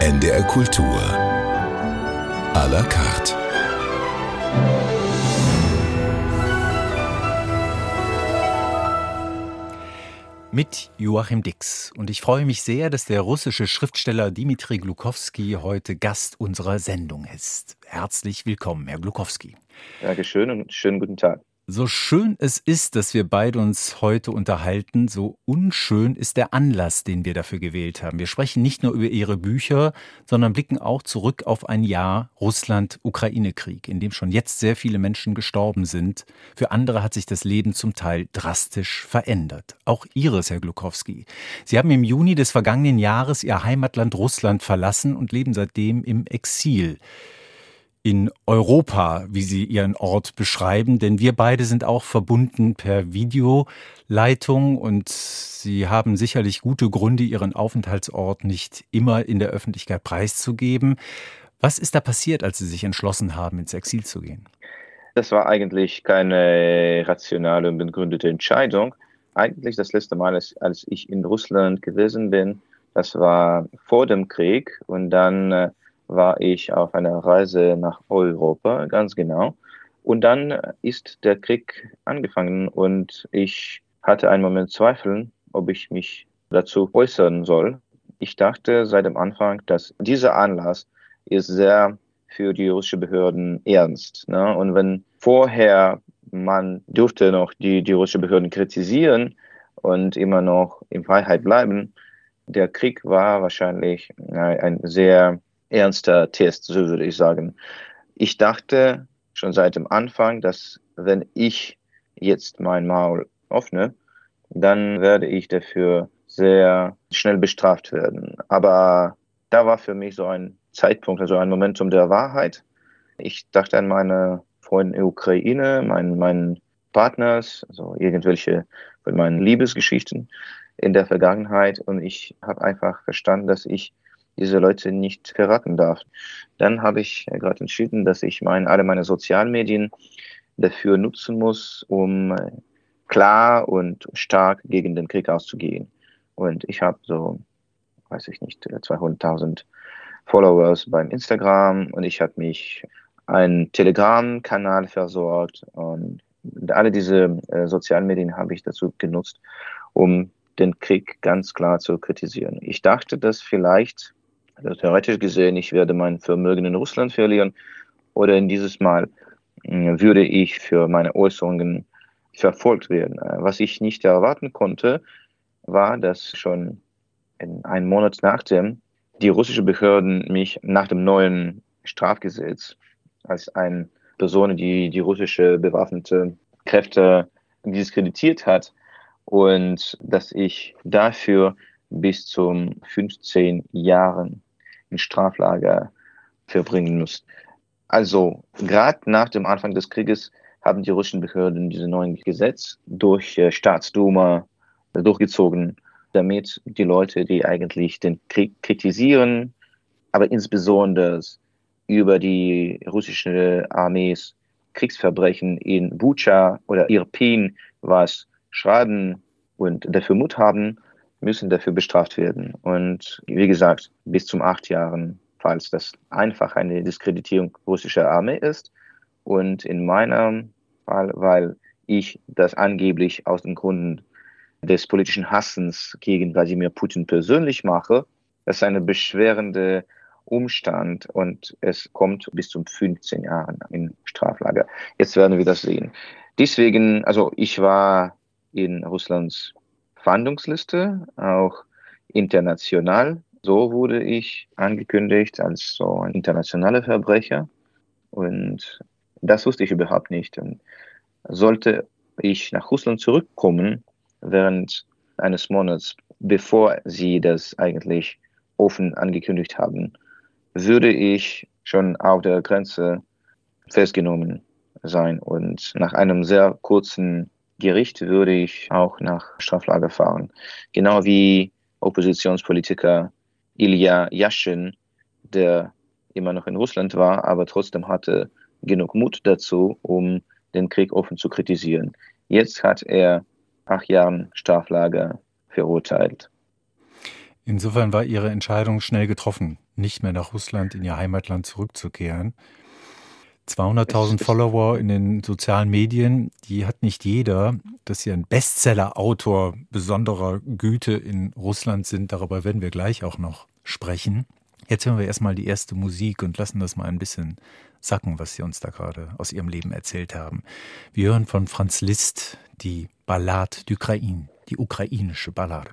NDR Kultur. À la carte. Mit Joachim Dix. Und ich freue mich sehr, dass der russische Schriftsteller Dimitri Glukowski heute Gast unserer Sendung ist. Herzlich willkommen, Herr Glukowski. Dankeschön und schönen guten Tag. So schön es ist, dass wir beide uns heute unterhalten, so unschön ist der Anlass, den wir dafür gewählt haben. Wir sprechen nicht nur über Ihre Bücher, sondern blicken auch zurück auf ein Jahr Russland-Ukraine-Krieg, in dem schon jetzt sehr viele Menschen gestorben sind. Für andere hat sich das Leben zum Teil drastisch verändert. Auch Ihres, Herr Glukowski. Sie haben im Juni des vergangenen Jahres Ihr Heimatland Russland verlassen und leben seitdem im Exil in Europa, wie Sie Ihren Ort beschreiben, denn wir beide sind auch verbunden per Videoleitung und Sie haben sicherlich gute Gründe, Ihren Aufenthaltsort nicht immer in der Öffentlichkeit preiszugeben. Was ist da passiert, als Sie sich entschlossen haben, ins Exil zu gehen? Das war eigentlich keine rationale und begründete Entscheidung. Eigentlich das letzte Mal, als ich in Russland gewesen bin, das war vor dem Krieg und dann äh, war ich auf einer Reise nach Europa, ganz genau. Und dann ist der Krieg angefangen und ich hatte einen Moment Zweifeln, ob ich mich dazu äußern soll. Ich dachte seit dem Anfang, dass dieser Anlass ist sehr für die russischen Behörden ernst. Ne? Und wenn vorher man durfte noch die, die russischen Behörden kritisieren und immer noch in Freiheit bleiben, der Krieg war wahrscheinlich ein sehr ernster Test, so würde ich sagen. Ich dachte schon seit dem Anfang, dass wenn ich jetzt mein Maul öffne, dann werde ich dafür sehr schnell bestraft werden. Aber da war für mich so ein Zeitpunkt, also ein Momentum der Wahrheit. Ich dachte an meine Freunde in der Ukraine, meinen, meinen Partners, also irgendwelche von meinen Liebesgeschichten in der Vergangenheit. Und ich habe einfach verstanden, dass ich diese Leute nicht verraten darf. Dann habe ich gerade entschieden, dass ich mein, alle meine Sozialmedien dafür nutzen muss, um klar und stark gegen den Krieg auszugehen. Und ich habe so, weiß ich nicht, 200.000 Followers beim Instagram und ich habe mich einen Telegram-Kanal versorgt und alle diese äh, Sozialmedien habe ich dazu genutzt, um den Krieg ganz klar zu kritisieren. Ich dachte, dass vielleicht also theoretisch gesehen, ich werde mein Vermögen in Russland verlieren oder in dieses Mal hm, würde ich für meine Äußerungen verfolgt werden. Äh, was ich nicht erwarten konnte, war, dass schon in einem Monat nachdem die russischen Behörden mich nach dem neuen Strafgesetz als eine Person, die die russische bewaffnete Kräfte diskreditiert hat und dass ich dafür bis zum 15 Jahren in Straflager verbringen muss. Also gerade nach dem Anfang des Krieges haben die russischen Behörden diese neuen Gesetz durch äh, Staatsduma durchgezogen, damit die Leute, die eigentlich den Krieg kritisieren, aber insbesondere über die russische Armees Kriegsverbrechen in Bucha oder Irpin was schreiben und dafür Mut haben, müssen dafür bestraft werden. Und wie gesagt, bis zum acht Jahren, falls das einfach eine Diskreditierung russischer Armee ist. Und in meinem Fall, weil ich das angeblich aus den Gründen des politischen Hassens gegen Wladimir Putin persönlich mache, das ist eine beschwerende Umstand und es kommt bis zum 15 Jahren in Straflager. Jetzt werden wir das sehen. Deswegen, also ich war in Russlands Fahndungsliste, auch international. So wurde ich angekündigt als so ein internationaler Verbrecher. Und das wusste ich überhaupt nicht. Und sollte ich nach Russland zurückkommen während eines Monats, bevor sie das eigentlich offen angekündigt haben, würde ich schon auf der Grenze festgenommen sein. Und nach einem sehr kurzen Gericht würde ich auch nach Straflager fahren. Genau wie Oppositionspolitiker Ilya Yashin, der immer noch in Russland war, aber trotzdem hatte genug Mut dazu, um den Krieg offen zu kritisieren. Jetzt hat er acht Jahre Straflager verurteilt. Insofern war Ihre Entscheidung schnell getroffen, nicht mehr nach Russland in Ihr Heimatland zurückzukehren. 200.000 Follower in den sozialen Medien, die hat nicht jeder. Dass Sie ein Bestseller-Autor besonderer Güte in Russland sind, darüber werden wir gleich auch noch sprechen. Jetzt hören wir erstmal die erste Musik und lassen das mal ein bisschen sacken, was Sie uns da gerade aus Ihrem Leben erzählt haben. Wir hören von Franz Liszt die Ballade d'Ukraine, die ukrainische Ballade.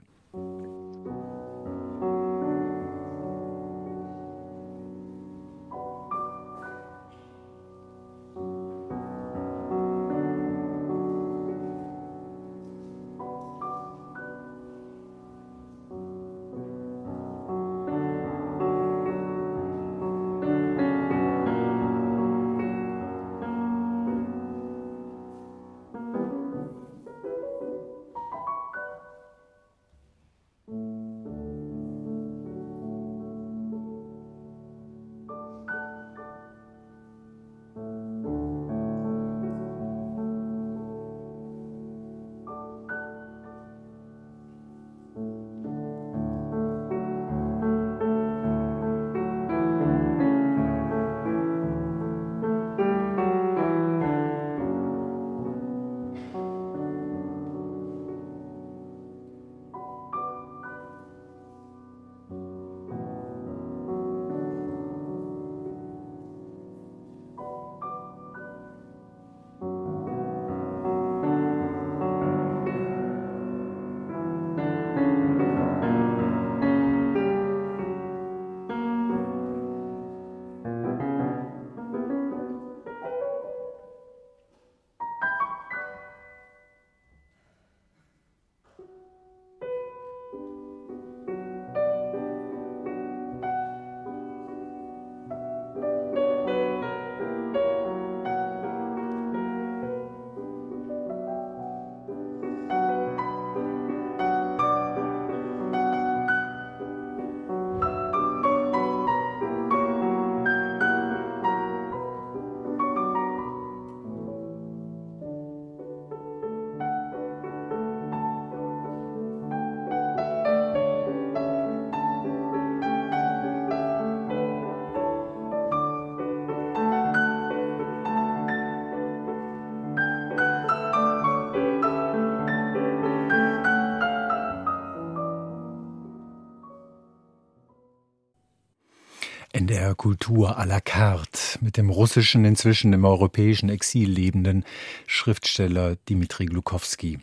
Der Kultur à la carte mit dem russischen, inzwischen im europäischen Exil lebenden Schriftsteller Dmitri Glukowski.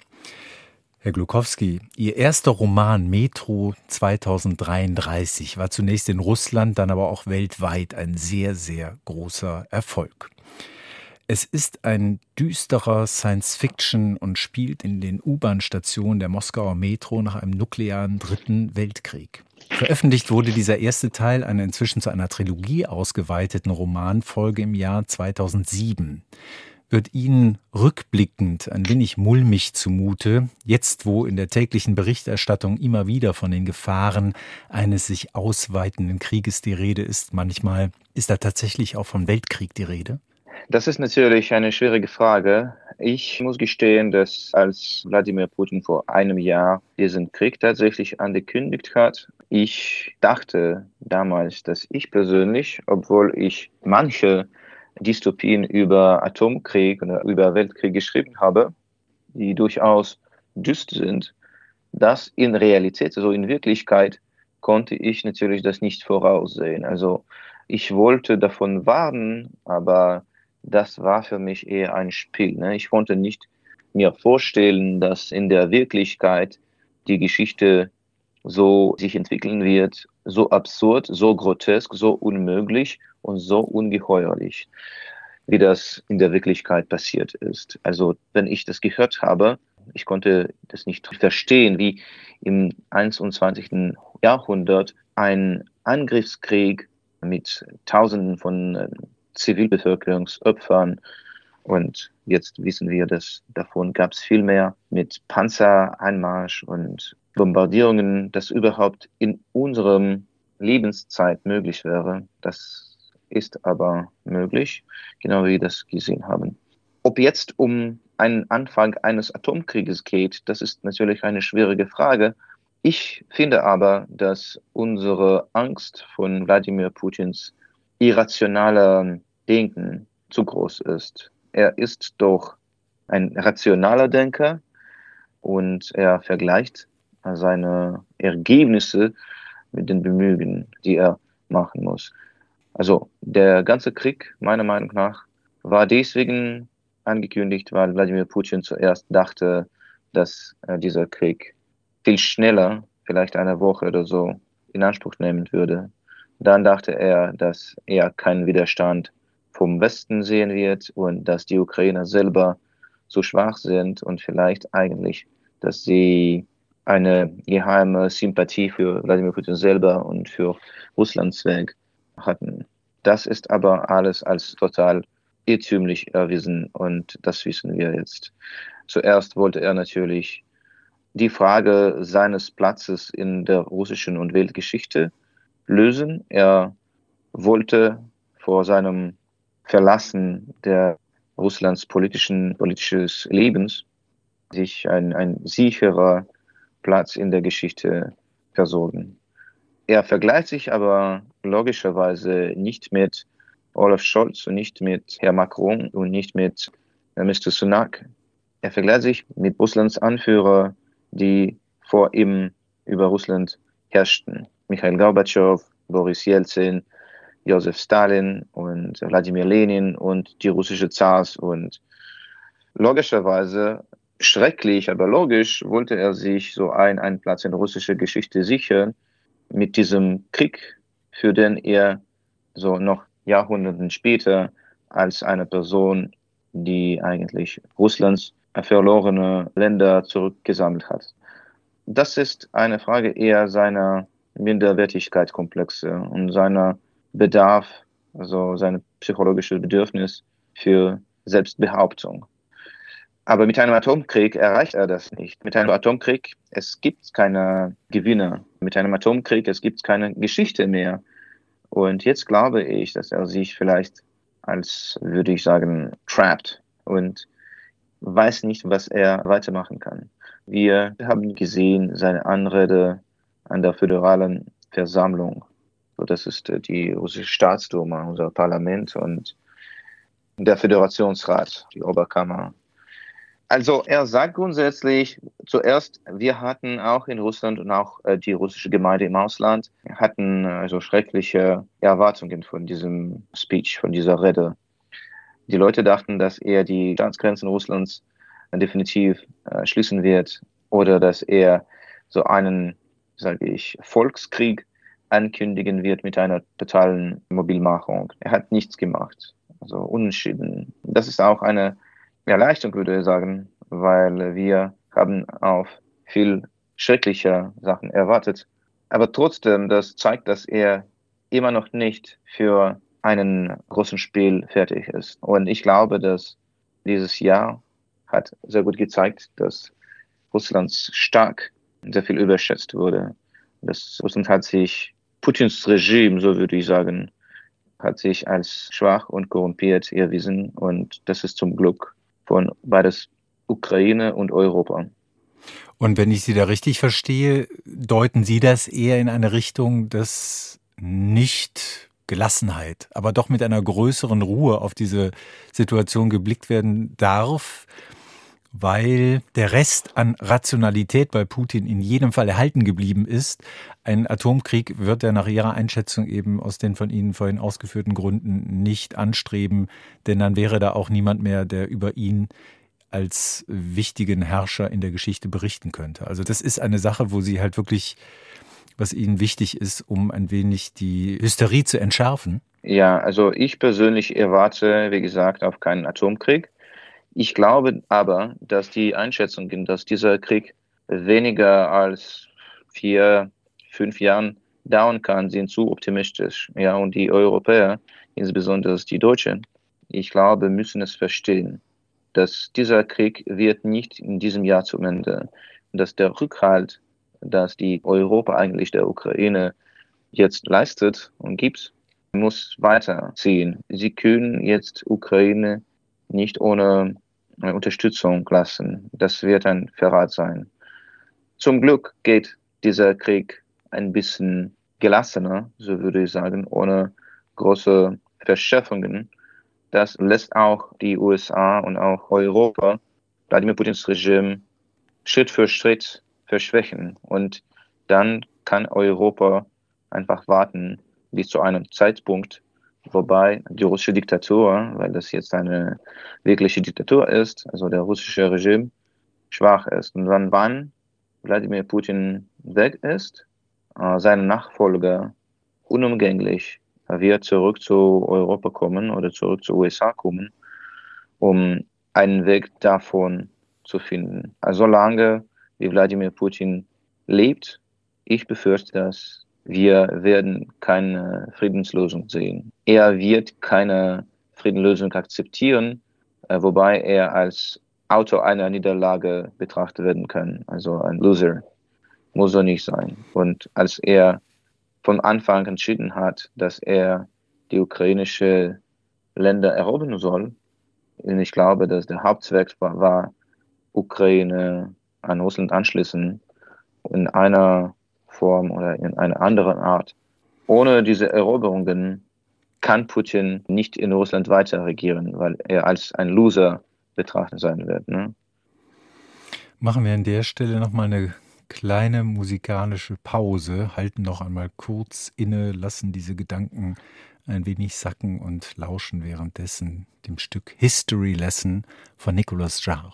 Herr Glukowski, Ihr erster Roman Metro 2033 war zunächst in Russland, dann aber auch weltweit ein sehr, sehr großer Erfolg. Es ist ein düsterer Science-Fiction und spielt in den U-Bahn-Stationen der Moskauer Metro nach einem nuklearen Dritten Weltkrieg. Veröffentlicht wurde dieser erste Teil einer inzwischen zu einer Trilogie ausgeweiteten Romanfolge im Jahr 2007. Wird Ihnen rückblickend ein wenig mulmig zumute, jetzt wo in der täglichen Berichterstattung immer wieder von den Gefahren eines sich ausweitenden Krieges die Rede ist, manchmal ist da tatsächlich auch von Weltkrieg die Rede? Das ist natürlich eine schwierige Frage. Ich muss gestehen, dass als Wladimir Putin vor einem Jahr diesen Krieg tatsächlich angekündigt hat, ich dachte damals, dass ich persönlich, obwohl ich manche Dystopien über Atomkrieg oder über Weltkrieg geschrieben habe, die durchaus düster sind, dass in Realität, also in Wirklichkeit, konnte ich natürlich das nicht voraussehen. Also ich wollte davon warnen, aber das war für mich eher ein Spiel. Ne? Ich konnte nicht mir vorstellen, dass in der Wirklichkeit die Geschichte so sich entwickeln wird, so absurd, so grotesk, so unmöglich und so ungeheuerlich, wie das in der Wirklichkeit passiert ist. Also wenn ich das gehört habe, ich konnte das nicht verstehen, wie im 21. Jahrhundert ein Angriffskrieg mit Tausenden von äh, Zivilbevölkerungsopfern. Und jetzt wissen wir, dass davon gab es viel mehr mit Panzereinmarsch und Bombardierungen, das überhaupt in unserem Lebenszeit möglich wäre. Das ist aber möglich, genau wie wir das gesehen haben. Ob jetzt um einen Anfang eines Atomkrieges geht, das ist natürlich eine schwierige Frage. Ich finde aber, dass unsere Angst von Wladimir Putins irrationaler Denken zu groß ist. Er ist doch ein rationaler Denker und er vergleicht seine Ergebnisse mit den Bemühungen, die er machen muss. Also der ganze Krieg, meiner Meinung nach, war deswegen angekündigt, weil Wladimir Putin zuerst dachte, dass äh, dieser Krieg viel schneller, vielleicht eine Woche oder so, in Anspruch nehmen würde. Dann dachte er, dass er keinen Widerstand vom Westen sehen wird und dass die Ukrainer selber so schwach sind und vielleicht eigentlich, dass sie eine geheime Sympathie für Wladimir Putin selber und für Russlands Weg hatten. Das ist aber alles als total irrtümlich erwiesen und das wissen wir jetzt. Zuerst wollte er natürlich die Frage seines Platzes in der russischen und Weltgeschichte lösen. Er wollte vor seinem Verlassen der Russlands politischen, politisches Lebens sich ein, ein sicherer Platz in der Geschichte versorgen. Er vergleicht sich aber logischerweise nicht mit Olaf Scholz und nicht mit Herr Macron und nicht mit äh, Mr. Sunak. Er vergleicht sich mit Russlands Anführer, die vor ihm über Russland herrschten. Michael Gorbatschow, Boris Jelzin, Josef Stalin und Wladimir Lenin und die russische Zars. Und logischerweise, schrecklich, aber logisch, wollte er sich so ein, einen Platz in russischer Geschichte sichern mit diesem Krieg, für den er so noch Jahrhunderten später als eine Person, die eigentlich Russlands verlorene Länder zurückgesammelt hat. Das ist eine Frage eher seiner Minderwertigkeitskomplexe und seiner Bedarf, also seine psychologische Bedürfnis für Selbstbehauptung. Aber mit einem Atomkrieg erreicht er das nicht. Mit einem Atomkrieg, es gibt keine Gewinner. Mit einem Atomkrieg, es gibt keine Geschichte mehr. Und jetzt glaube ich, dass er sich vielleicht als, würde ich sagen, trapped und weiß nicht, was er weitermachen kann. Wir haben gesehen seine Anrede an der föderalen Versammlung das ist äh, die russische Staatsduma, unser Parlament und der Föderationsrat, die Oberkammer. Also er sagt grundsätzlich zuerst, wir hatten auch in Russland und auch äh, die russische Gemeinde im Ausland hatten also schreckliche Erwartungen von diesem Speech, von dieser Rede. Die Leute dachten, dass er die Staatsgrenzen Russlands definitiv schließen wird oder dass er so einen, sage ich, Volkskrieg ankündigen wird mit einer totalen Mobilmachung. Er hat nichts gemacht, also unentschieden. Das ist auch eine Erleichterung, würde ich sagen, weil wir haben auf viel schrecklicher Sachen erwartet. Aber trotzdem, das zeigt, dass er immer noch nicht für einen großen Spiel fertig ist. Und ich glaube, dass dieses Jahr hat sehr gut gezeigt, dass Russlands stark sehr viel überschätzt wurde. Das Russland hat sich Putins Regime, so würde ich sagen, hat sich als schwach und korrumpiert erwiesen. Und das ist zum Glück von beides Ukraine und Europa. Und wenn ich Sie da richtig verstehe, deuten Sie das eher in eine Richtung, dass nicht Gelassenheit, aber doch mit einer größeren Ruhe auf diese Situation geblickt werden darf, weil der Rest an Rationalität bei Putin in jedem Fall erhalten geblieben ist. Ein Atomkrieg wird er nach Ihrer Einschätzung eben aus den von Ihnen vorhin ausgeführten Gründen nicht anstreben, denn dann wäre da auch niemand mehr, der über ihn als wichtigen Herrscher in der Geschichte berichten könnte. Also das ist eine Sache, wo Sie halt wirklich, was Ihnen wichtig ist, um ein wenig die Hysterie zu entschärfen. Ja, also ich persönlich erwarte, wie gesagt, auf keinen Atomkrieg. Ich glaube aber, dass die Einschätzungen, dass dieser Krieg weniger als vier, fünf Jahren dauern kann, sind zu optimistisch. Ja, und die Europäer, insbesondere die Deutschen, ich glaube, müssen es verstehen, dass dieser Krieg wird nicht in diesem Jahr zum Ende, dass der Rückhalt, dass die Europa eigentlich der Ukraine jetzt leistet und gibt, muss weiterziehen. Sie können jetzt Ukraine nicht ohne Unterstützung lassen. Das wird ein Verrat sein. Zum Glück geht dieser Krieg ein bisschen gelassener, so würde ich sagen, ohne große Verschärfungen. Das lässt auch die USA und auch Europa Wladimir Putins Regime Schritt für Schritt verschwächen. Und dann kann Europa einfach warten bis zu einem Zeitpunkt, wobei die russische Diktatur, weil das jetzt eine wirkliche Diktatur ist, also der russische Regime, schwach ist. Und dann, wann Wladimir Putin weg ist, äh, sein Nachfolger unumgänglich wird zurück zu Europa kommen oder zurück zu USA kommen, um einen Weg davon zu finden. Also solange wie Wladimir Putin lebt, ich befürchte, dass wir werden keine Friedenslösung sehen. Er wird keine Friedenslösung akzeptieren, äh, wobei er als Autor einer Niederlage betrachtet werden kann, also ein Loser. Muss er nicht sein. Und als er von Anfang entschieden hat, dass er die ukrainische Länder erobern soll, und ich glaube, dass der Hauptzweck war, war Ukraine an Russland anschließen, in einer Form oder in einer anderen Art. Ohne diese Eroberungen kann Putin nicht in Russland weiter regieren, weil er als ein Loser betrachtet sein wird. Ne? Machen wir an der Stelle nochmal eine kleine musikalische Pause, halten noch einmal kurz inne, lassen diese Gedanken ein wenig sacken und lauschen währenddessen dem Stück History Lesson von Nicolas Jarre.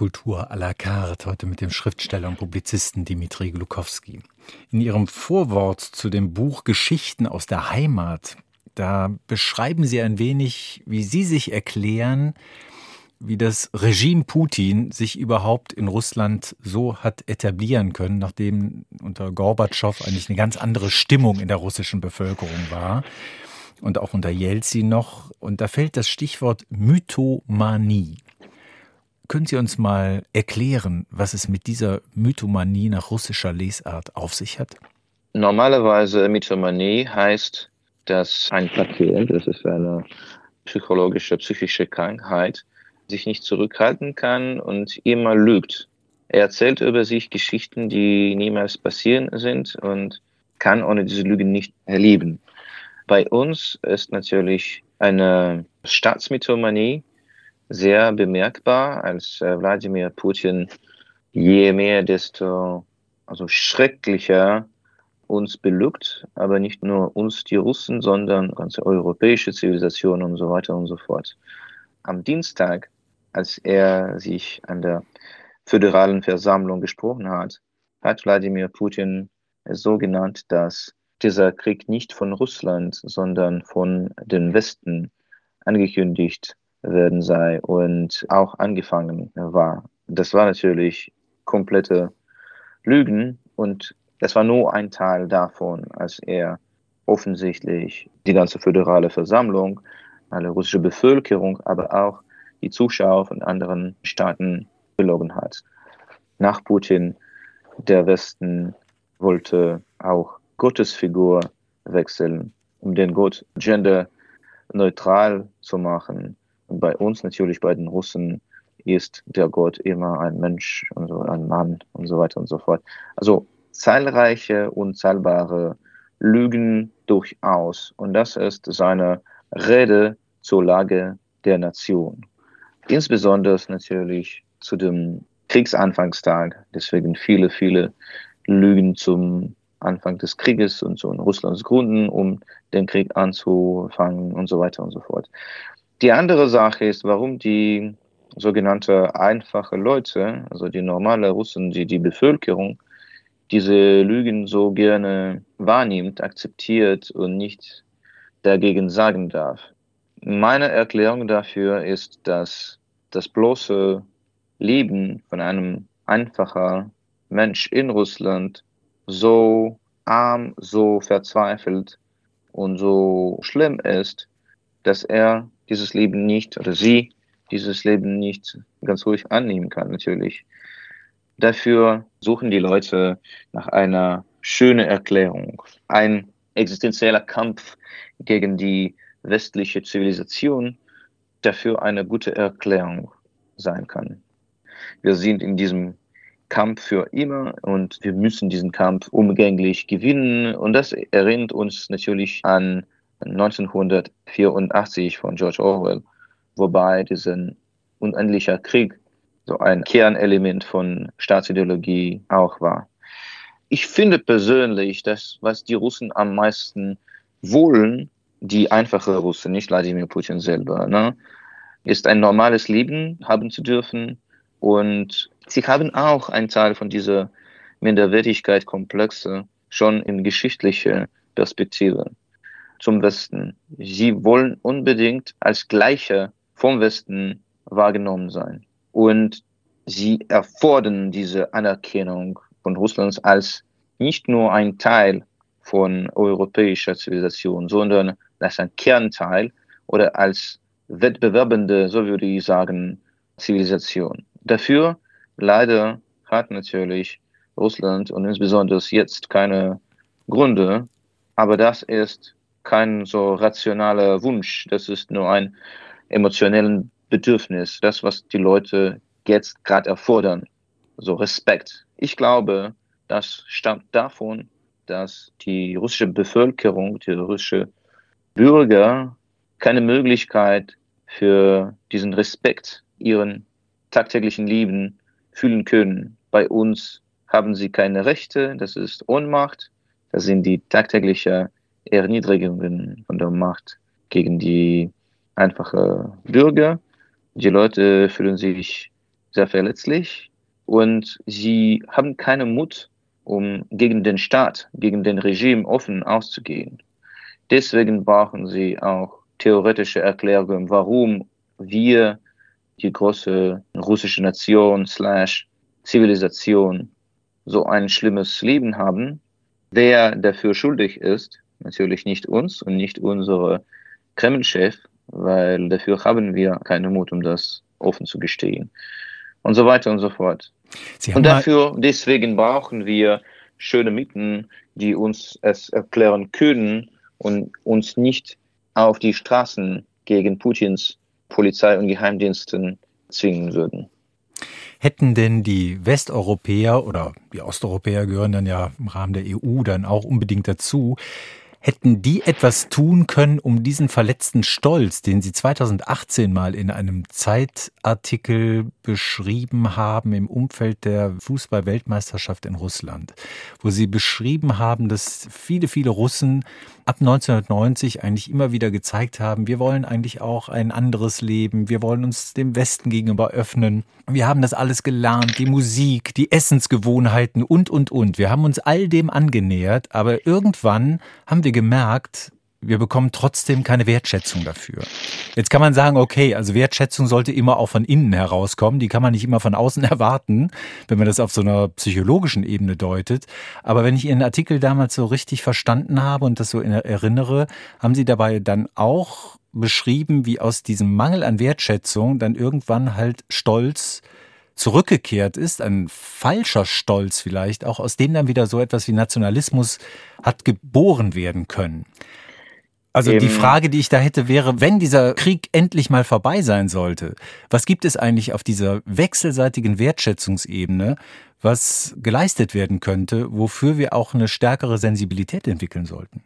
Kultur à la carte, heute mit dem Schriftsteller und Publizisten Dimitri Glukowski. In Ihrem Vorwort zu dem Buch Geschichten aus der Heimat, da beschreiben Sie ein wenig, wie Sie sich erklären, wie das Regime Putin sich überhaupt in Russland so hat etablieren können, nachdem unter Gorbatschow eigentlich eine ganz andere Stimmung in der russischen Bevölkerung war und auch unter Jelzin noch. Und da fällt das Stichwort Mythomanie. Können Sie uns mal erklären, was es mit dieser Mythomanie nach russischer Lesart auf sich hat? Normalerweise Mythomanie heißt, dass ein Patient, das ist eine psychologische, psychische Krankheit, sich nicht zurückhalten kann und immer lügt. Er erzählt über sich Geschichten, die niemals passieren sind und kann ohne diese Lügen nicht erleben. Bei uns ist natürlich eine Staatsmythomanie sehr bemerkbar, als äh, Wladimir Putin je mehr, desto also schrecklicher uns belügt, aber nicht nur uns, die Russen, sondern ganze europäische Zivilisation und so weiter und so fort. Am Dienstag, als er sich an der föderalen Versammlung gesprochen hat, hat Wladimir Putin so genannt, dass dieser Krieg nicht von Russland, sondern von den Westen angekündigt werden sei und auch angefangen war. Das war natürlich komplette Lügen und das war nur ein Teil davon, als er offensichtlich die ganze föderale Versammlung, alle russische Bevölkerung, aber auch die Zuschauer von anderen Staaten belogen hat. Nach Putin, der Westen wollte auch Gottesfigur wechseln, um den Gott genderneutral zu machen. Bei uns natürlich, bei den Russen, ist der Gott immer ein Mensch und so ein Mann und so weiter und so fort. Also zahlreiche, unzahlbare Lügen durchaus. Und das ist seine Rede zur Lage der Nation. Insbesondere natürlich zu dem Kriegsanfangstag. Deswegen viele, viele Lügen zum Anfang des Krieges und in Russlands Gründen, um den Krieg anzufangen und so weiter und so fort. Die andere Sache ist, warum die sogenannte einfache Leute, also die normale Russen, die die Bevölkerung, diese Lügen so gerne wahrnimmt, akzeptiert und nicht dagegen sagen darf. Meine Erklärung dafür ist, dass das bloße Leben von einem einfachen Mensch in Russland so arm, so verzweifelt und so schlimm ist, dass er dieses Leben nicht oder sie dieses Leben nicht ganz ruhig annehmen kann, natürlich. Dafür suchen die Leute nach einer schönen Erklärung. Ein existenzieller Kampf gegen die westliche Zivilisation dafür eine gute Erklärung sein kann. Wir sind in diesem Kampf für immer und wir müssen diesen Kampf umgänglich gewinnen. Und das erinnert uns natürlich an 1984 von George Orwell, wobei diesen unendlicher Krieg so ein Kernelement von Staatsideologie auch war. Ich finde persönlich, dass was die Russen am meisten wollen, die einfache Russen, nicht Wladimir Putin selber, ne, ist ein normales Leben haben zu dürfen, und sie haben auch einen Teil von dieser Minderwertigkeit-Komplexe schon in geschichtlicher Perspektive zum Westen. Sie wollen unbedingt als Gleiche vom Westen wahrgenommen sein. Und sie erfordern diese Anerkennung von Russlands als nicht nur ein Teil von europäischer Zivilisation, sondern als ein Kernteil oder als wettbewerbende, so würde ich sagen, Zivilisation. Dafür leider hat natürlich Russland und insbesondere jetzt keine Gründe, aber das ist kein so rationaler Wunsch, das ist nur ein emotionelles Bedürfnis, das, was die Leute jetzt gerade erfordern, so Respekt. Ich glaube, das stammt davon, dass die russische Bevölkerung, die russische Bürger keine Möglichkeit für diesen Respekt ihren tagtäglichen Leben fühlen können. Bei uns haben sie keine Rechte, das ist Ohnmacht, das sind die tagtäglichen Erniedrigungen von der Macht gegen die einfachen Bürger. Die Leute fühlen sich sehr verletzlich und sie haben keinen Mut, um gegen den Staat, gegen den Regime offen auszugehen. Deswegen brauchen sie auch theoretische Erklärungen, warum wir die große russische Nation slash Zivilisation so ein schlimmes Leben haben. Wer dafür schuldig ist, natürlich nicht uns und nicht unsere Kreml-Chef, weil dafür haben wir keinen Mut, um das offen zu gestehen. Und so weiter und so fort. und dafür, deswegen brauchen wir schöne Mitten, die uns es erklären können und uns nicht auf die Straßen gegen Putins Polizei und Geheimdiensten zwingen würden. Hätten denn die Westeuropäer oder die Osteuropäer gehören dann ja im Rahmen der EU dann auch unbedingt dazu, Hätten die etwas tun können, um diesen verletzten Stolz, den Sie 2018 mal in einem Zeitartikel beschrieben haben im Umfeld der Fußball-Weltmeisterschaft in Russland, wo Sie beschrieben haben, dass viele, viele Russen ab 1990 eigentlich immer wieder gezeigt haben, wir wollen eigentlich auch ein anderes Leben, wir wollen uns dem Westen gegenüber öffnen. Wir haben das alles gelernt, die Musik, die Essensgewohnheiten und, und, und. Wir haben uns all dem angenähert, aber irgendwann haben wir wir gemerkt, wir bekommen trotzdem keine Wertschätzung dafür. Jetzt kann man sagen, okay, also Wertschätzung sollte immer auch von innen herauskommen, die kann man nicht immer von außen erwarten, wenn man das auf so einer psychologischen Ebene deutet. Aber wenn ich Ihren Artikel damals so richtig verstanden habe und das so erinnere, haben Sie dabei dann auch beschrieben, wie aus diesem Mangel an Wertschätzung dann irgendwann halt Stolz zurückgekehrt ist, ein falscher Stolz vielleicht, auch aus dem dann wieder so etwas wie Nationalismus hat geboren werden können. Also die Frage, die ich da hätte, wäre, wenn dieser Krieg endlich mal vorbei sein sollte, was gibt es eigentlich auf dieser wechselseitigen Wertschätzungsebene, was geleistet werden könnte, wofür wir auch eine stärkere Sensibilität entwickeln sollten?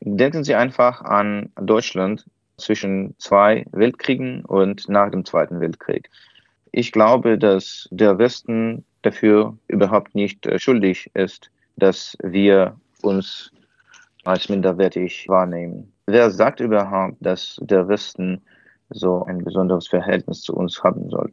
Denken Sie einfach an Deutschland zwischen zwei Weltkriegen und nach dem Zweiten Weltkrieg. Ich glaube, dass der Westen dafür überhaupt nicht äh, schuldig ist, dass wir uns als minderwertig wahrnehmen. Wer sagt überhaupt, dass der Westen so ein besonderes Verhältnis zu uns haben soll?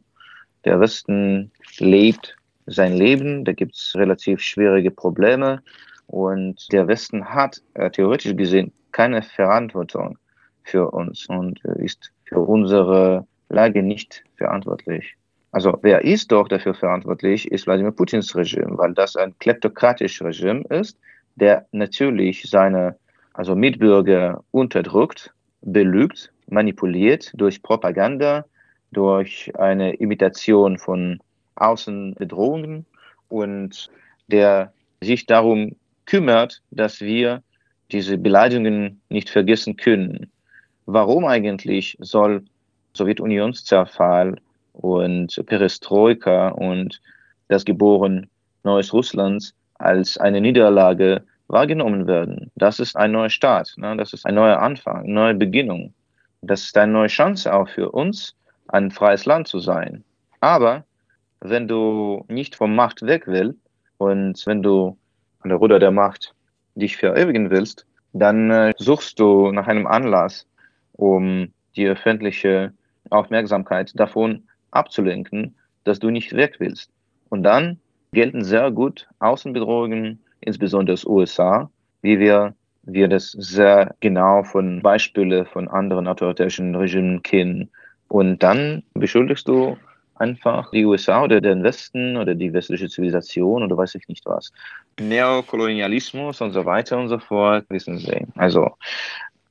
Der Westen lebt sein Leben, da gibt es relativ schwierige Probleme und der Westen hat äh, theoretisch gesehen keine Verantwortung für uns und äh, ist für unsere Lage nicht verantwortlich. Also wer ist doch dafür verantwortlich, ist Wladimir Putins Regime, weil das ein kleptokratisches Regime ist, der natürlich seine also Mitbürger unterdrückt, belügt, manipuliert durch Propaganda, durch eine Imitation von Außenbedrohungen und der sich darum kümmert, dass wir diese Beleidigungen nicht vergessen können. Warum eigentlich soll Sowjetunions-Zerfall und Perestroika und das Geboren Neues Russlands als eine Niederlage wahrgenommen werden. Das ist ein neuer Start, ne? das ist ein neuer Anfang, eine neue Beginnung. Das ist eine neue Chance auch für uns, ein freies Land zu sein. Aber wenn du nicht vom Macht weg willst und wenn du an der Ruder der Macht dich verewigen willst, dann äh, suchst du nach einem Anlass, um die öffentliche Aufmerksamkeit davon abzulenken, dass du nicht weg willst. Und dann gelten sehr gut Außenbedrohungen, insbesondere aus USA, wie wir, wir das sehr genau von Beispielen von anderen autoritären Regimen kennen. Und dann beschuldigst du einfach die USA oder den Westen oder die westliche Zivilisation oder weiß ich nicht was. Neokolonialismus und so weiter und so fort, wissen Sie. Also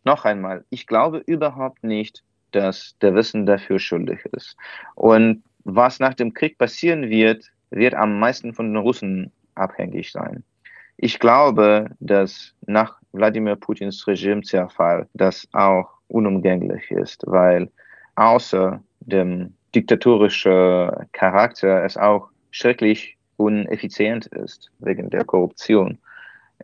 noch einmal, ich glaube überhaupt nicht, dass der Westen dafür schuldig ist. Und was nach dem Krieg passieren wird, wird am meisten von den Russen abhängig sein. Ich glaube, dass nach Wladimir Putins Regimezerfall das auch unumgänglich ist, weil außer dem diktatorischen Charakter es auch schrecklich uneffizient ist wegen der Korruption.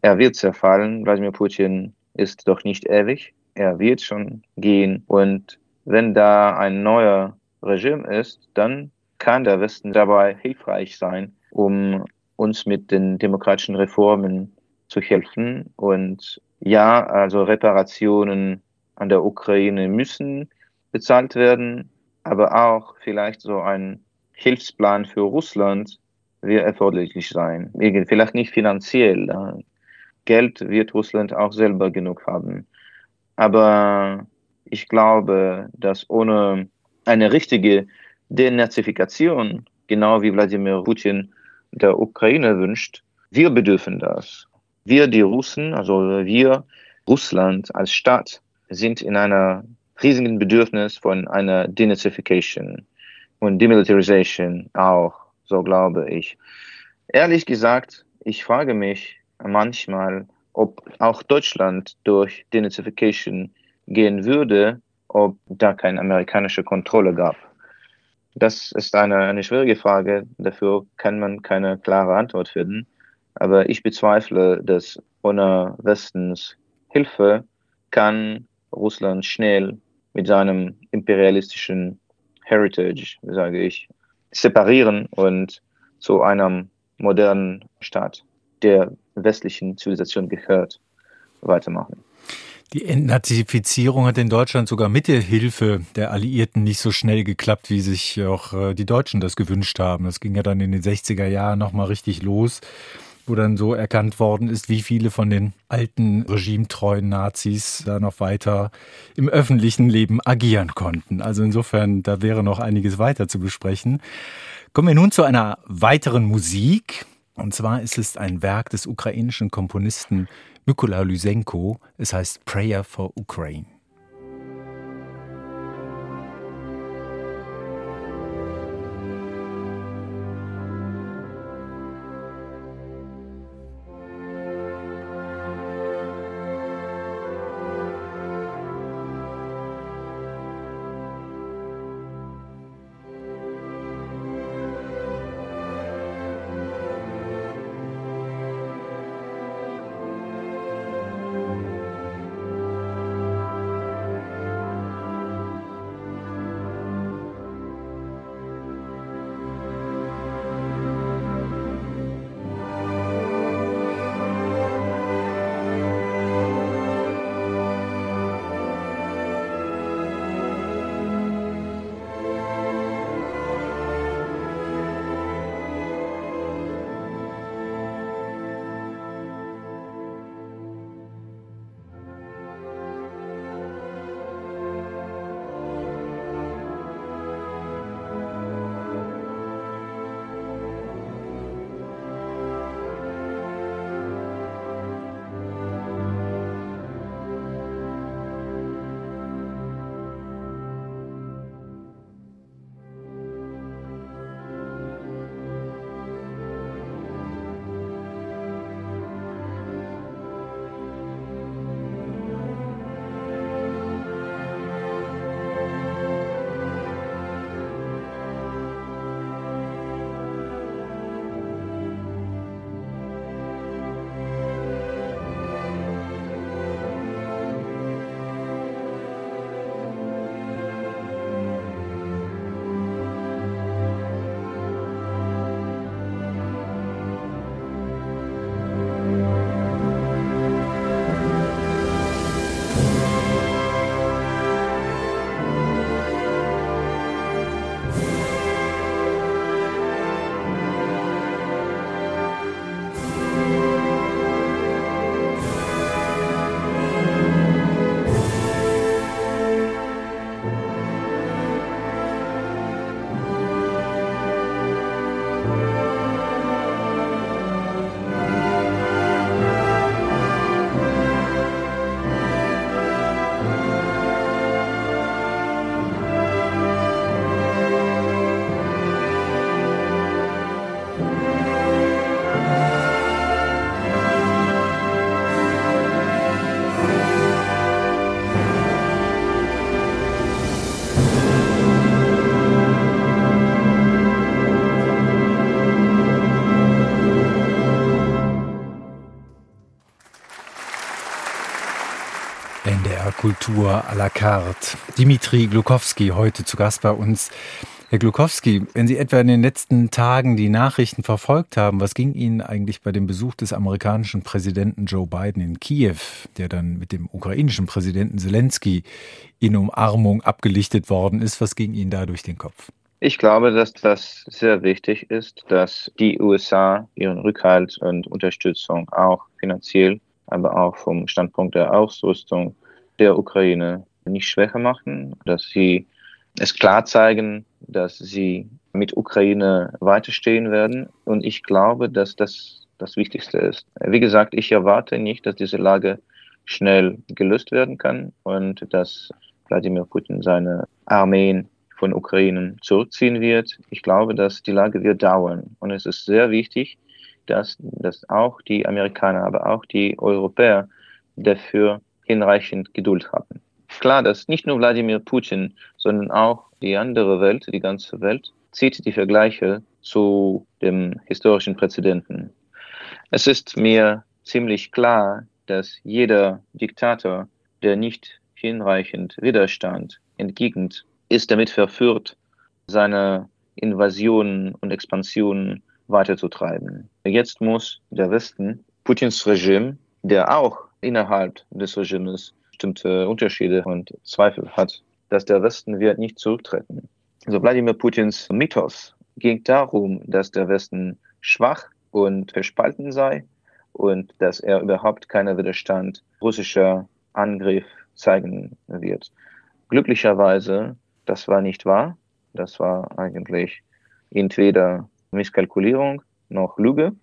Er wird zerfallen. Wladimir Putin ist doch nicht ewig. Er wird schon gehen und wenn da ein neuer Regime ist, dann kann der Westen dabei hilfreich sein, um uns mit den demokratischen Reformen zu helfen. Und ja, also Reparationen an der Ukraine müssen bezahlt werden, aber auch vielleicht so ein Hilfsplan für Russland wird erforderlich sein. Vielleicht nicht finanziell. Geld wird Russland auch selber genug haben. Aber ich glaube, dass ohne eine richtige Denazifikation, genau wie Wladimir Putin der Ukraine wünscht, wir bedürfen das. Wir, die Russen, also wir, Russland als Staat, sind in einer riesigen Bedürfnis von einer Denazification und Demilitarization auch, so glaube ich. Ehrlich gesagt, ich frage mich manchmal, ob auch Deutschland durch Denazification gehen würde, ob da keine amerikanische Kontrolle gab. Das ist eine, eine schwierige Frage. Dafür kann man keine klare Antwort finden. Aber ich bezweifle, dass ohne Westens Hilfe kann Russland schnell mit seinem imperialistischen Heritage, sage ich, separieren und zu einem modernen Staat, der westlichen Zivilisation gehört, weitermachen. Die Entnazifizierung hat in Deutschland sogar mit der Hilfe der Alliierten nicht so schnell geklappt, wie sich auch äh, die Deutschen das gewünscht haben. Das ging ja dann in den 60er Jahren nochmal richtig los, wo dann so erkannt worden ist, wie viele von den alten regimetreuen Nazis da noch weiter im öffentlichen Leben agieren konnten. Also insofern, da wäre noch einiges weiter zu besprechen. Kommen wir nun zu einer weiteren Musik. Und zwar ist es ein Werk des ukrainischen Komponisten Mykola Lysenko. Es heißt Prayer for Ukraine. Kultur à la carte. Dimitri Glukowski heute zu Gast bei uns. Herr Glukowski, wenn Sie etwa in den letzten Tagen die Nachrichten verfolgt haben, was ging Ihnen eigentlich bei dem Besuch des amerikanischen Präsidenten Joe Biden in Kiew, der dann mit dem ukrainischen Präsidenten Zelensky in Umarmung abgelichtet worden ist? Was ging Ihnen da durch den Kopf? Ich glaube, dass das sehr wichtig ist, dass die USA ihren Rückhalt und Unterstützung auch finanziell, aber auch vom Standpunkt der Ausrüstung der Ukraine nicht schwächer machen, dass sie es klar zeigen, dass sie mit Ukraine weiterstehen werden. Und ich glaube, dass das das Wichtigste ist. Wie gesagt, ich erwarte nicht, dass diese Lage schnell gelöst werden kann und dass Wladimir Putin seine Armeen von Ukraine zurückziehen wird. Ich glaube, dass die Lage wird dauern. Und es ist sehr wichtig, dass, dass auch die Amerikaner, aber auch die Europäer dafür hinreichend Geduld haben. Klar, dass nicht nur Wladimir Putin, sondern auch die andere Welt, die ganze Welt, zieht die Vergleiche zu dem historischen Präzedenten. Es ist mir ziemlich klar, dass jeder Diktator, der nicht hinreichend Widerstand entgegnet, ist damit verführt, seine Invasionen und Expansionen weiterzutreiben. Jetzt muss der Westen Putins Regime, der auch innerhalb des Regimes bestimmte Unterschiede und Zweifel hat, dass der Westen wird nicht zurücktreten. Also Wladimir Putins Mythos ging darum, dass der Westen schwach und verspalten sei und dass er überhaupt keinen Widerstand russischer Angriff zeigen wird. Glücklicherweise, das war nicht wahr. Das war eigentlich entweder Misskalkulierung noch Lüge.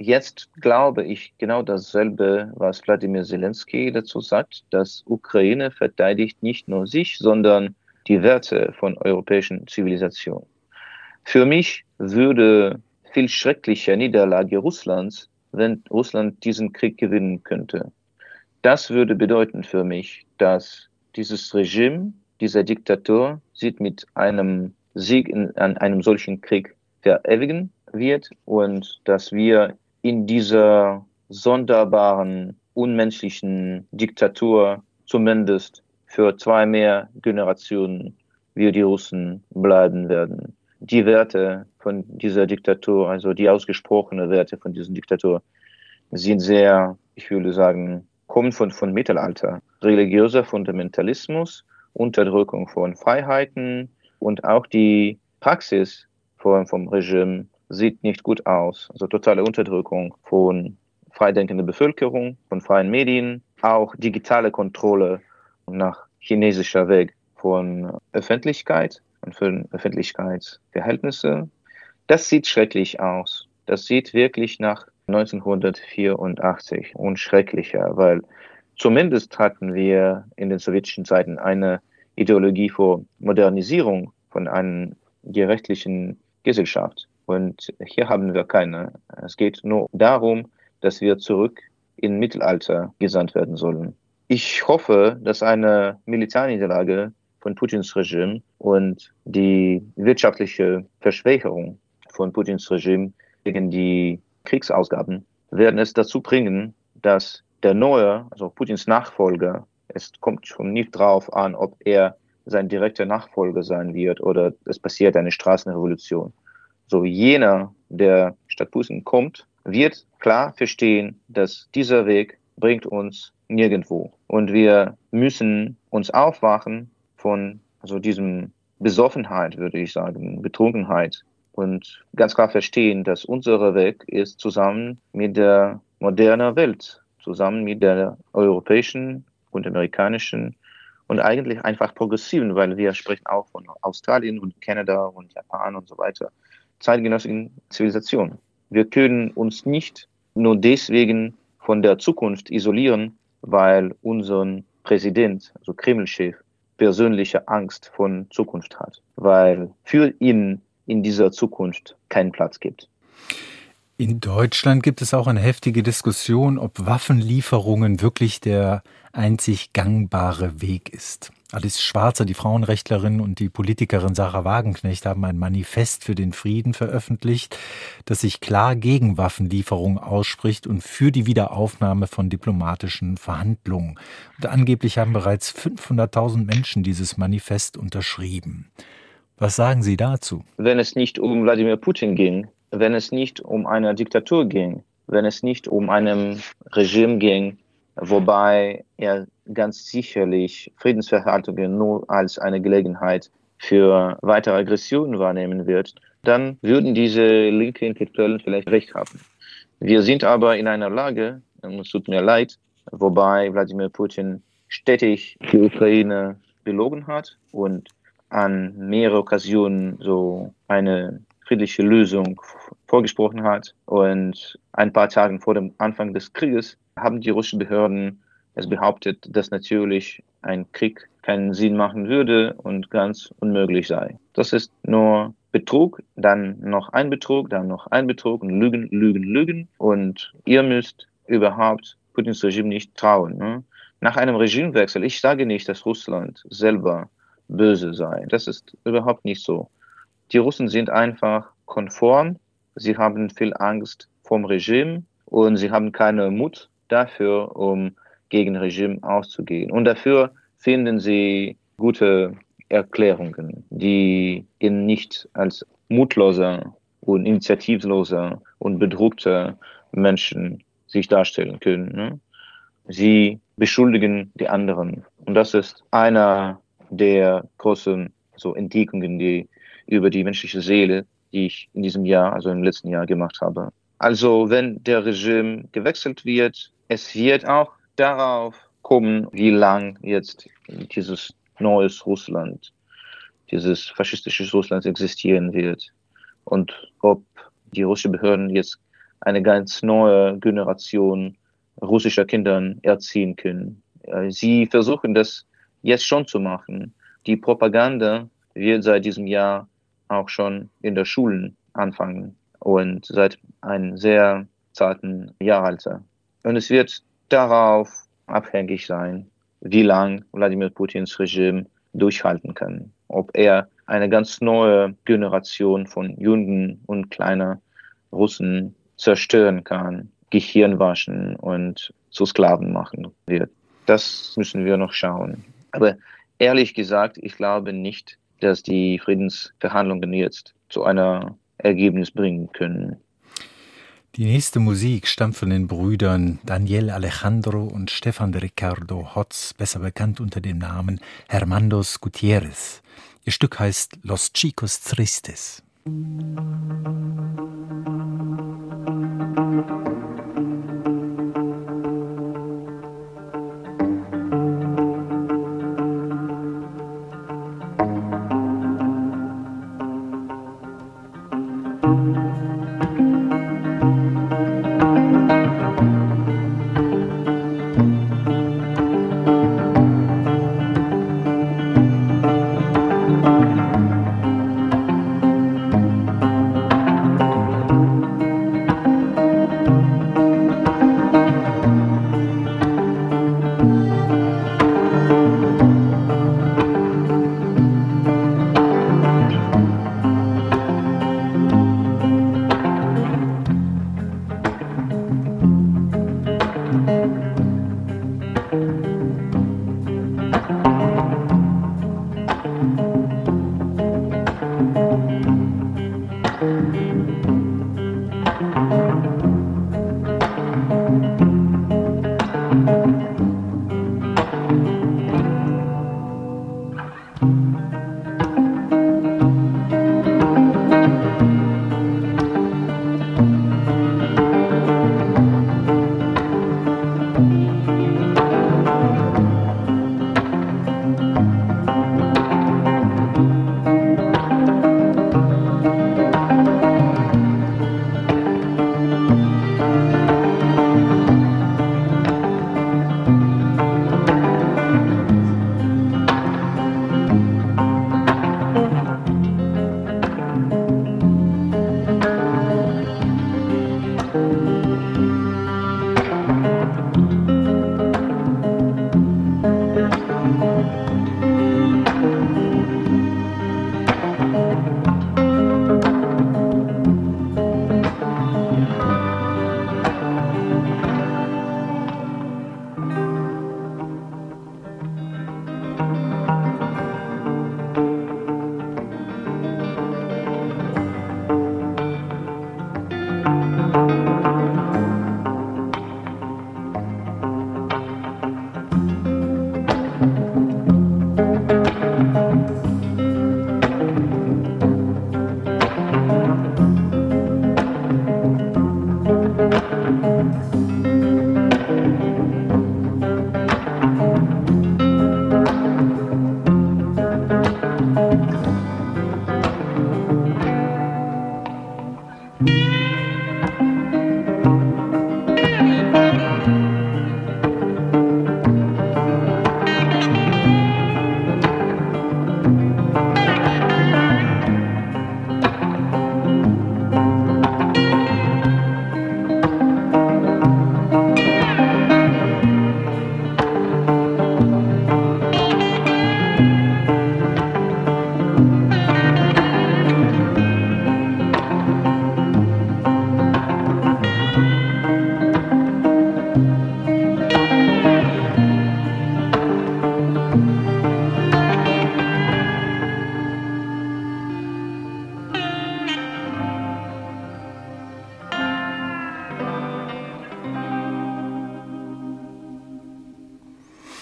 Jetzt glaube ich genau dasselbe, was Wladimir Zelensky dazu sagt, dass Ukraine verteidigt nicht nur sich, sondern die Werte von europäischen Zivilisation. Für mich würde viel schrecklicher Niederlage Russlands, wenn Russland diesen Krieg gewinnen könnte. Das würde bedeuten für mich, dass dieses Regime, dieser Diktator, sich mit einem Sieg in, an einem solchen Krieg verewigen wird und dass wir in dieser sonderbaren, unmenschlichen Diktatur zumindest für zwei mehr Generationen wir die Russen bleiben werden. Die Werte von dieser Diktatur, also die ausgesprochenen Werte von dieser Diktatur, sind sehr, ich würde sagen, kommen von, von Mittelalter. Religiöser Fundamentalismus, Unterdrückung von Freiheiten und auch die Praxis vom, vom Regime sieht nicht gut aus. Also totale Unterdrückung von freidenkender Bevölkerung, von freien Medien, auch digitale Kontrolle nach chinesischer Weg von Öffentlichkeit und für Öffentlichkeitsverhältnisse. Das sieht schrecklich aus. Das sieht wirklich nach 1984 und schrecklicher, weil zumindest hatten wir in den sowjetischen Zeiten eine Ideologie vor Modernisierung von einer gerechtlichen Gesellschaft. Und hier haben wir keine. Es geht nur darum, dass wir zurück in Mittelalter gesandt werden sollen. Ich hoffe, dass eine Militärniederlage von Putins Regime und die wirtschaftliche Verschwächerung von Putins Regime gegen die Kriegsausgaben werden es dazu bringen, dass der neue, also Putins Nachfolger, es kommt schon nicht drauf an, ob er sein direkter Nachfolger sein wird oder es passiert eine Straßenrevolution. So jener, der statt Putin kommt, wird klar verstehen, dass dieser Weg bringt uns nirgendwo. Und wir müssen uns aufwachen von also diesem Besoffenheit, würde ich sagen, Betrunkenheit und ganz klar verstehen, dass unser Weg ist zusammen mit der modernen Welt, zusammen mit der europäischen und amerikanischen und eigentlich einfach progressiven, weil wir sprechen auch von Australien und Kanada und Japan und so weiter, zeitgenössischen Zivilisation. Wir können uns nicht nur deswegen von der Zukunft isolieren, weil unser Präsident, also Kreml-Chef, persönliche Angst von Zukunft hat, weil für ihn in dieser Zukunft keinen Platz gibt. In Deutschland gibt es auch eine heftige Diskussion, ob Waffenlieferungen wirklich der einzig gangbare Weg ist. Alice Schwarzer, die Frauenrechtlerin und die Politikerin Sarah Wagenknecht haben ein Manifest für den Frieden veröffentlicht, das sich klar gegen Waffenlieferungen ausspricht und für die Wiederaufnahme von diplomatischen Verhandlungen. Und angeblich haben bereits 500.000 Menschen dieses Manifest unterschrieben. Was sagen Sie dazu? Wenn es nicht um Wladimir Putin ging, wenn es nicht um eine Diktatur ging, wenn es nicht um einem Regime ging, wobei er ganz sicherlich Friedensverhandlungen nur als eine Gelegenheit für weitere Aggressionen wahrnehmen wird, dann würden diese linke Intellektuellen vielleicht recht haben. Wir sind aber in einer Lage, und es tut mir leid, wobei Wladimir Putin stetig die Ukraine belogen hat und an mehrere Okkasionen so eine friedliche Lösung vorgesprochen hat. Und ein paar Tage vor dem Anfang des Krieges haben die russischen Behörden es behauptet, dass natürlich ein Krieg keinen Sinn machen würde und ganz unmöglich sei. Das ist nur Betrug, dann noch ein Betrug, dann noch ein Betrug und Lügen, Lügen, Lügen. Und ihr müsst überhaupt Putins Regime nicht trauen. Ne? Nach einem Regimewechsel, ich sage nicht, dass Russland selber böse sei. Das ist überhaupt nicht so. Die Russen sind einfach konform. Sie haben viel Angst vom Regime und sie haben keinen Mut dafür, um gegen Regime auszugehen. Und dafür finden sie gute Erklärungen, die ihn nicht als mutloser und initiativloser und bedruckter Menschen sich darstellen können. Ne? Sie beschuldigen die anderen. Und das ist einer der großen so Entdeckungen, die über die menschliche Seele, die ich in diesem Jahr, also im letzten Jahr gemacht habe. Also wenn der Regime gewechselt wird, es wird auch darauf kommen, wie lang jetzt dieses neues Russland, dieses faschistische Russland existieren wird und ob die russischen Behörden jetzt eine ganz neue Generation russischer Kinder erziehen können. Äh, sie versuchen das jetzt schon zu machen. Die Propaganda wird seit diesem Jahr auch schon in der Schulen anfangen und seit einem sehr zarten Jahralter. Und es wird darauf abhängig sein, wie lang Wladimir Putins Regime durchhalten kann. Ob er eine ganz neue Generation von jungen und kleinen Russen zerstören kann, Gehirn waschen und zu Sklaven machen wird. Das müssen wir noch schauen. Aber ehrlich gesagt, ich glaube nicht, dass die Friedensverhandlungen jetzt zu einem Ergebnis bringen können. Die nächste Musik stammt von den Brüdern Daniel Alejandro und Stefan Ricardo Hotz, besser bekannt unter dem Namen Hermandos Gutierrez. Ihr Stück heißt Los Chicos Tristes. Musik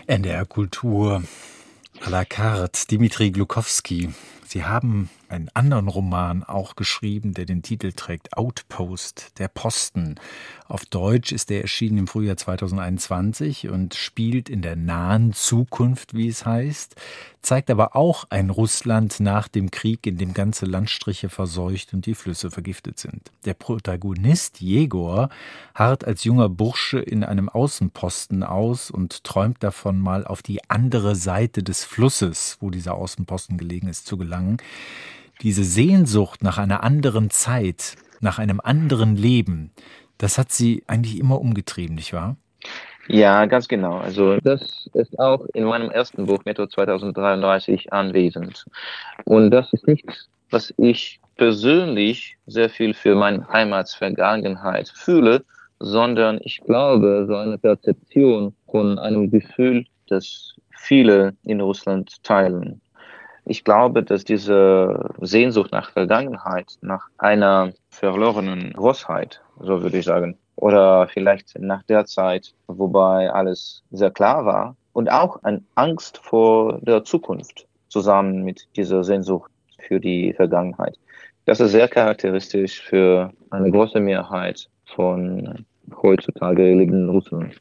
NDR Kultur à la carte, Dimitri Glukowski. Sie haben einen anderen Roman auch geschrieben, der den Titel trägt Outpost, der Posten. Auf Deutsch ist der erschienen im Frühjahr 2021 und spielt in der nahen Zukunft, wie es heißt, zeigt aber auch ein Russland nach dem Krieg, in dem ganze Landstriche verseucht und die Flüsse vergiftet sind. Der Protagonist Jegor harrt als junger Bursche in einem Außenposten aus und träumt davon, mal auf die andere Seite des Flusses, wo dieser Außenposten gelegen ist, zu gelangen diese Sehnsucht nach einer anderen Zeit, nach einem anderen Leben, das hat Sie eigentlich immer umgetrieben, nicht wahr? Ja, ganz genau. Also das ist auch in meinem ersten Buch Metro 2033 anwesend. Und das ist nichts, was ich persönlich sehr viel für meine Heimatsvergangenheit fühle, sondern ich glaube, so eine Perzeption von einem Gefühl, das viele in Russland teilen. Ich glaube, dass diese Sehnsucht nach Vergangenheit, nach einer verlorenen Großheit, so würde ich sagen, oder vielleicht nach der Zeit, wobei alles sehr klar war, und auch eine Angst vor der Zukunft zusammen mit dieser Sehnsucht für die Vergangenheit. Das ist sehr charakteristisch für eine große Mehrheit von heutzutage lebenden Russland.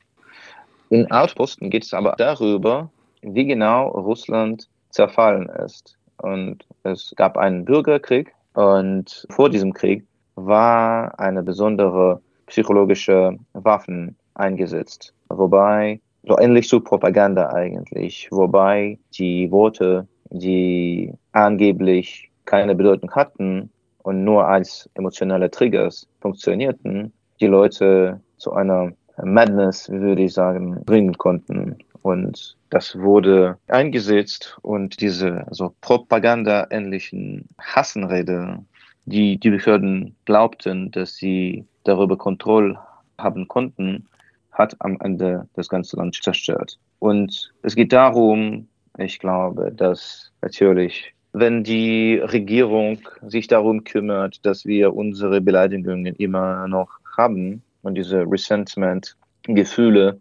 In Outposten geht es aber darüber, wie genau Russland zerfallen ist. Und es gab einen Bürgerkrieg und vor diesem Krieg war eine besondere psychologische Waffen eingesetzt, wobei so ähnlich zu Propaganda eigentlich, wobei die Worte, die angeblich keine Bedeutung hatten und nur als emotionale Triggers funktionierten, die Leute zu einer Madness, würde ich sagen, bringen konnten. Und das wurde eingesetzt und diese so Propaganda-ähnlichen Hassenrede, die die Behörden glaubten, dass sie darüber Kontrolle haben konnten, hat am Ende das ganze Land zerstört. Und es geht darum, ich glaube, dass natürlich, wenn die Regierung sich darum kümmert, dass wir unsere Beleidigungen immer noch haben und diese Resentment-Gefühle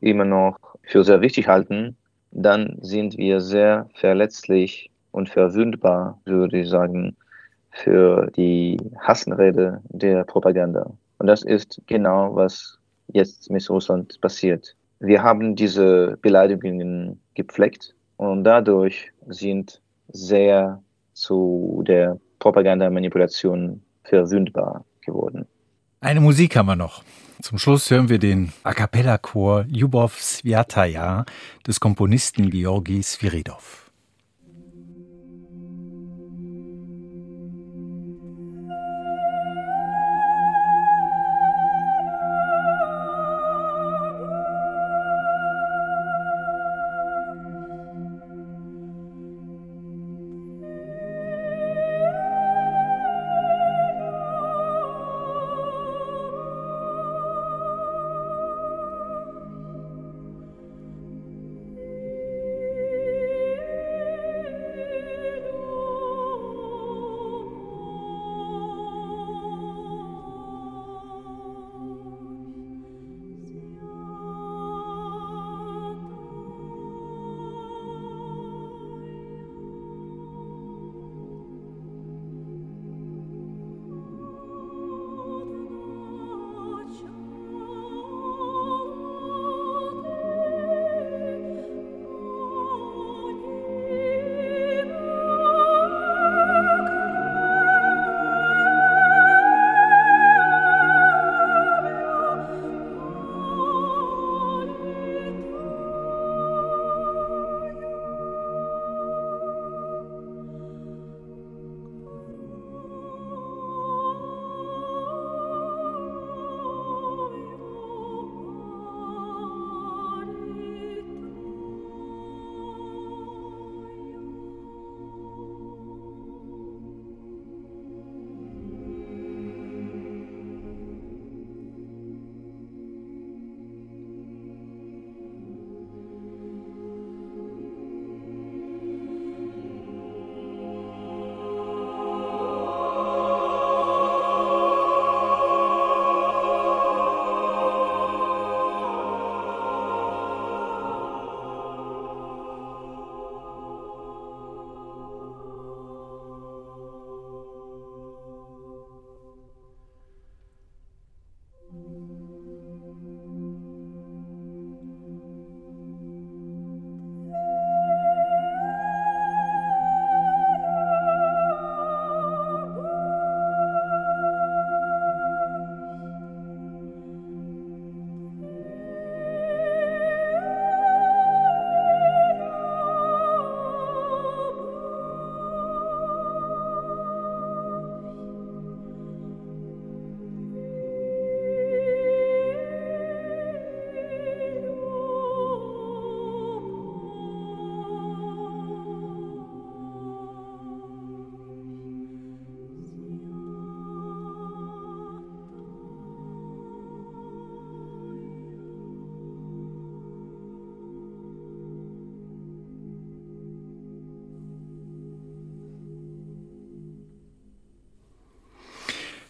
immer noch für sehr wichtig halten, dann sind wir sehr verletzlich und verwundbar, würde ich sagen, für die Hassenrede der Propaganda. Und das ist genau, was jetzt mit Russland passiert. Wir haben diese Beleidigungen gepflegt und dadurch sind sehr zu der Propagandamanipulation verwundbar geworden. Eine Musik haben wir noch. Zum Schluss hören wir den A cappella-Chor Ljubov Sviataya des Komponisten Georgi Sviridov.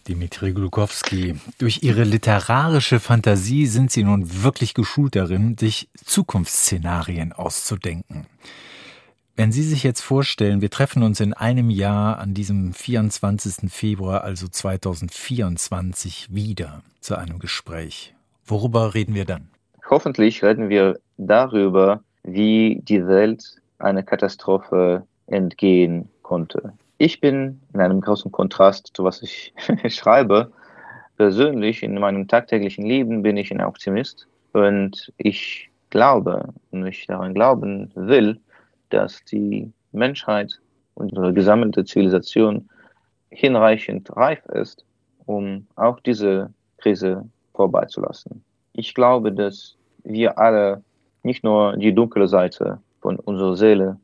Dimitri Glukowski. Durch Ihre literarische Fantasie sind Sie nun wirklich geschult darin, sich Zukunftsszenarien auszudenken. Wenn Sie sich jetzt vorstellen, wir treffen uns in einem Jahr an diesem 24. Februar, also 2024, wieder zu einem Gespräch. Worüber reden wir dann? Hoffentlich reden wir darüber, wie die Welt einer Katastrophe entgehen konnte. Ich bin in einem großen Kontrast zu was ich schreibe. Persönlich in meinem tagtäglichen Leben bin ich ein Optimist und ich glaube und ich daran glauben will, dass die Menschheit, unsere gesammelte Zivilisation hinreichend reif ist, um auch diese Krise vorbeizulassen. Ich glaube, dass wir alle nicht nur die dunkle Seite von unserer Seele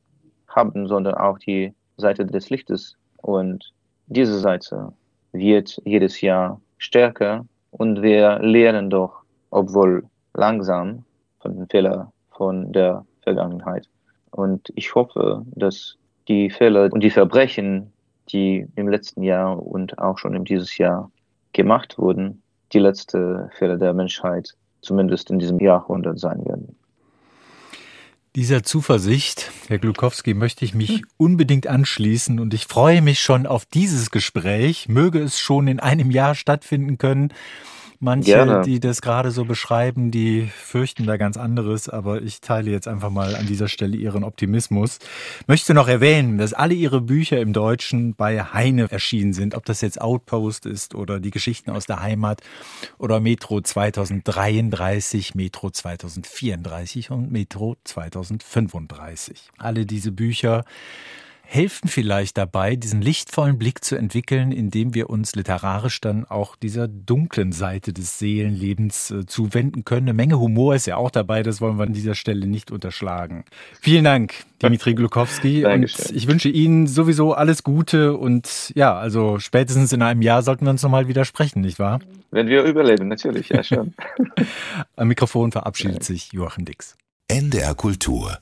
haben, sondern auch die Seite des Lichtes. Und diese Seite wird jedes Jahr stärker und wir lernen doch, obwohl langsam, von den Fehlern von der Vergangenheit. Und ich hoffe, dass die Fehler und die Verbrechen, die im letzten Jahr und auch schon in dieses Jahr gemacht wurden, die letzte Fehler der Menschheit zumindest in diesem Jahrhundert sein werden. Dieser Zuversicht, Herr Glukowski, möchte ich mich unbedingt anschließen und ich freue mich schon auf dieses Gespräch. Möge es schon in einem Jahr stattfinden können. Manche, Gerne. die das gerade so beschreiben, die fürchten da ganz anderes, aber ich teile jetzt einfach mal an dieser Stelle ihren Optimismus. Möchte noch erwähnen, dass alle ihre Bücher im Deutschen bei Heine erschienen sind, ob das jetzt Outpost ist oder die Geschichten aus der Heimat oder Metro 2033, Metro 2034 und Metro 2035. Alle diese Bücher helfen vielleicht dabei, diesen lichtvollen Blick zu entwickeln, indem wir uns literarisch dann auch dieser dunklen Seite des Seelenlebens äh, zuwenden können. Eine Menge Humor ist ja auch dabei, das wollen wir an dieser Stelle nicht unterschlagen. Vielen Dank, Dimitri Glukowski. und ich wünsche Ihnen sowieso alles Gute und ja, also spätestens in einem Jahr sollten wir uns nochmal wieder sprechen, nicht wahr? Wenn wir überleben, natürlich, ja schon. Am Mikrofon verabschiedet sich Joachim Dix. NDR Kultur